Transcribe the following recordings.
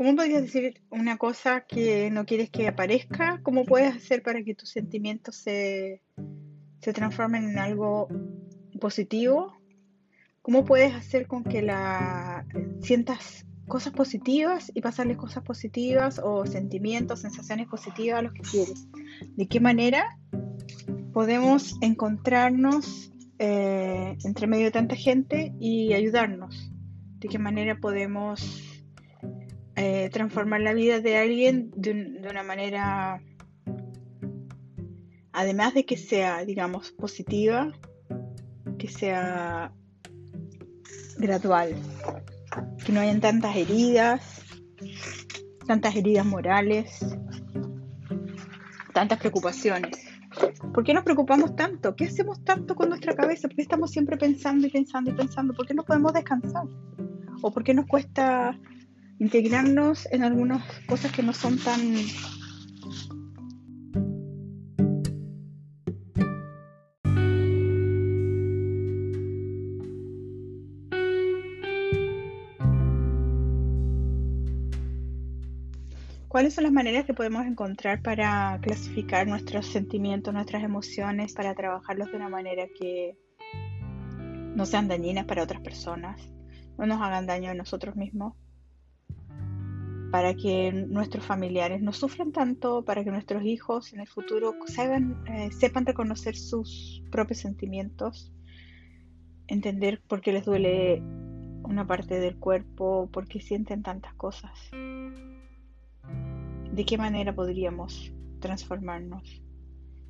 ¿Cómo podrías decir una cosa que no quieres que aparezca? ¿Cómo puedes hacer para que tus sentimientos se, se transformen en algo positivo? ¿Cómo puedes hacer con que la sientas cosas positivas y pasarles cosas positivas o sentimientos, sensaciones positivas a los que quieres? ¿De qué manera podemos encontrarnos eh, entre medio de tanta gente y ayudarnos? ¿De qué manera podemos eh, transformar la vida de alguien de, una manera, además de que sea, digamos, positiva, que sea gradual, que no hayan tantas heridas, tantas heridas morales, tantas preocupaciones. ¿Por qué nos preocupamos tanto? ¿Qué hacemos tanto con nuestra cabeza? ¿Por qué estamos siempre pensando y pensando y pensando? ¿Por qué no podemos descansar? ¿O por qué nos cuesta integrarnos en algunas cosas que no son tan ¿Cuáles son las maneras que podemos encontrar para clasificar nuestros sentimientos, nuestras emociones, para trabajarlos de una manera que no sean dañinas para otras personas, no nos hagan daño a nosotros mismos? Para que nuestros familiares no sufran tanto, para que nuestros hijos en el futuro eh, sepan reconocer sus propios sentimientos, entender por qué les duele una parte del cuerpo, por qué sienten tantas cosas. ¿De qué manera podríamos transformarnos,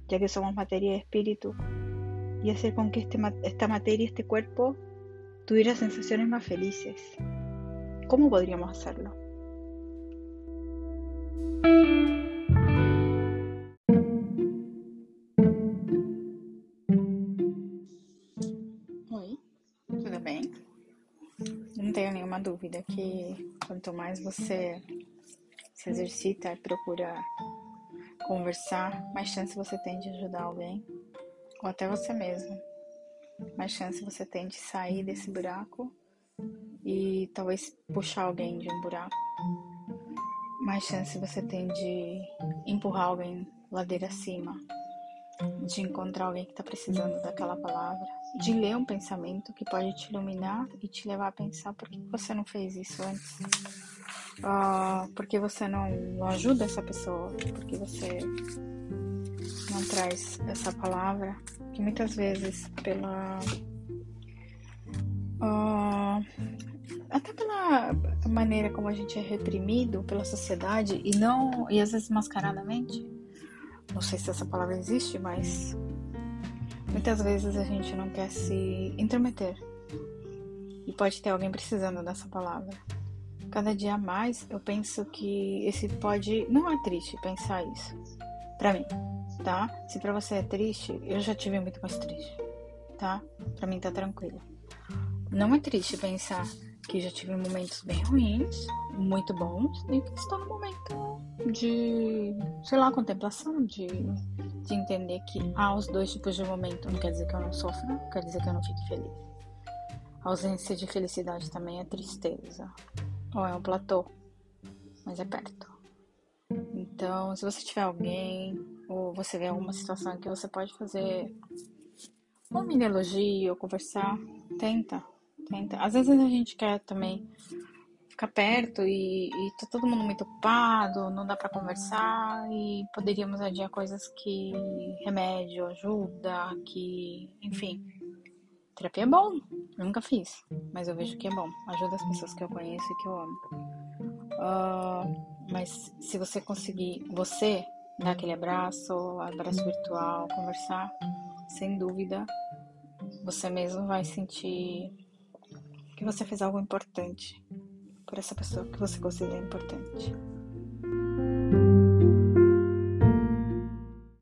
ya que somos materia de espíritu, y hacer con que este, esta materia, este cuerpo, tuviera sensaciones más felices? ¿Cómo podríamos hacerlo? Oi, tudo bem? Não tenho nenhuma dúvida que quanto mais você se exercita e procura conversar, mais chance você tem de ajudar alguém, ou até você mesmo. Mais chance você tem de sair desse buraco e talvez puxar alguém de um buraco mais chance você tem de empurrar alguém ladeira acima, de encontrar alguém que está precisando daquela palavra, de ler um pensamento que pode te iluminar e te levar a pensar por que você não fez isso antes. Uh, por que você não, não ajuda essa pessoa? Por que você não traz essa palavra? Que muitas vezes pela uh, até pela maneira como a gente é reprimido pela sociedade e não e às vezes mascaradamente? Não sei se essa palavra existe mas muitas vezes a gente não quer se intrometer. E pode ter alguém precisando dessa palavra. Cada dia mais eu penso que esse pode não é triste pensar isso para mim tá? Se para você é triste eu já tive muito mais triste tá? Para mim tá tranquilo. Não é triste pensar que já tive momentos bem ruins, muito bons, e que estou no momento de, sei lá, contemplação, de, de entender que há os dois tipos de momento. Não quer dizer que eu não sofra, não quer dizer que eu não fique feliz. A ausência de felicidade também é tristeza, ou é um platô, mas é perto. Então, se você tiver alguém, ou você vê alguma situação que você pode fazer um mini elogio, ou conversar, tenta, então, às vezes a gente quer também ficar perto e, e tá todo mundo muito ocupado, não dá para conversar e poderíamos adiar coisas que remédio ajuda, que, enfim. Terapia é bom, eu nunca fiz, mas eu vejo que é bom. Ajuda as pessoas que eu conheço e que eu amo. Uh, mas se você conseguir, você dar aquele abraço, abraço virtual, conversar, sem dúvida, você mesmo vai sentir que você fez algo importante por essa pessoa que você considera importante.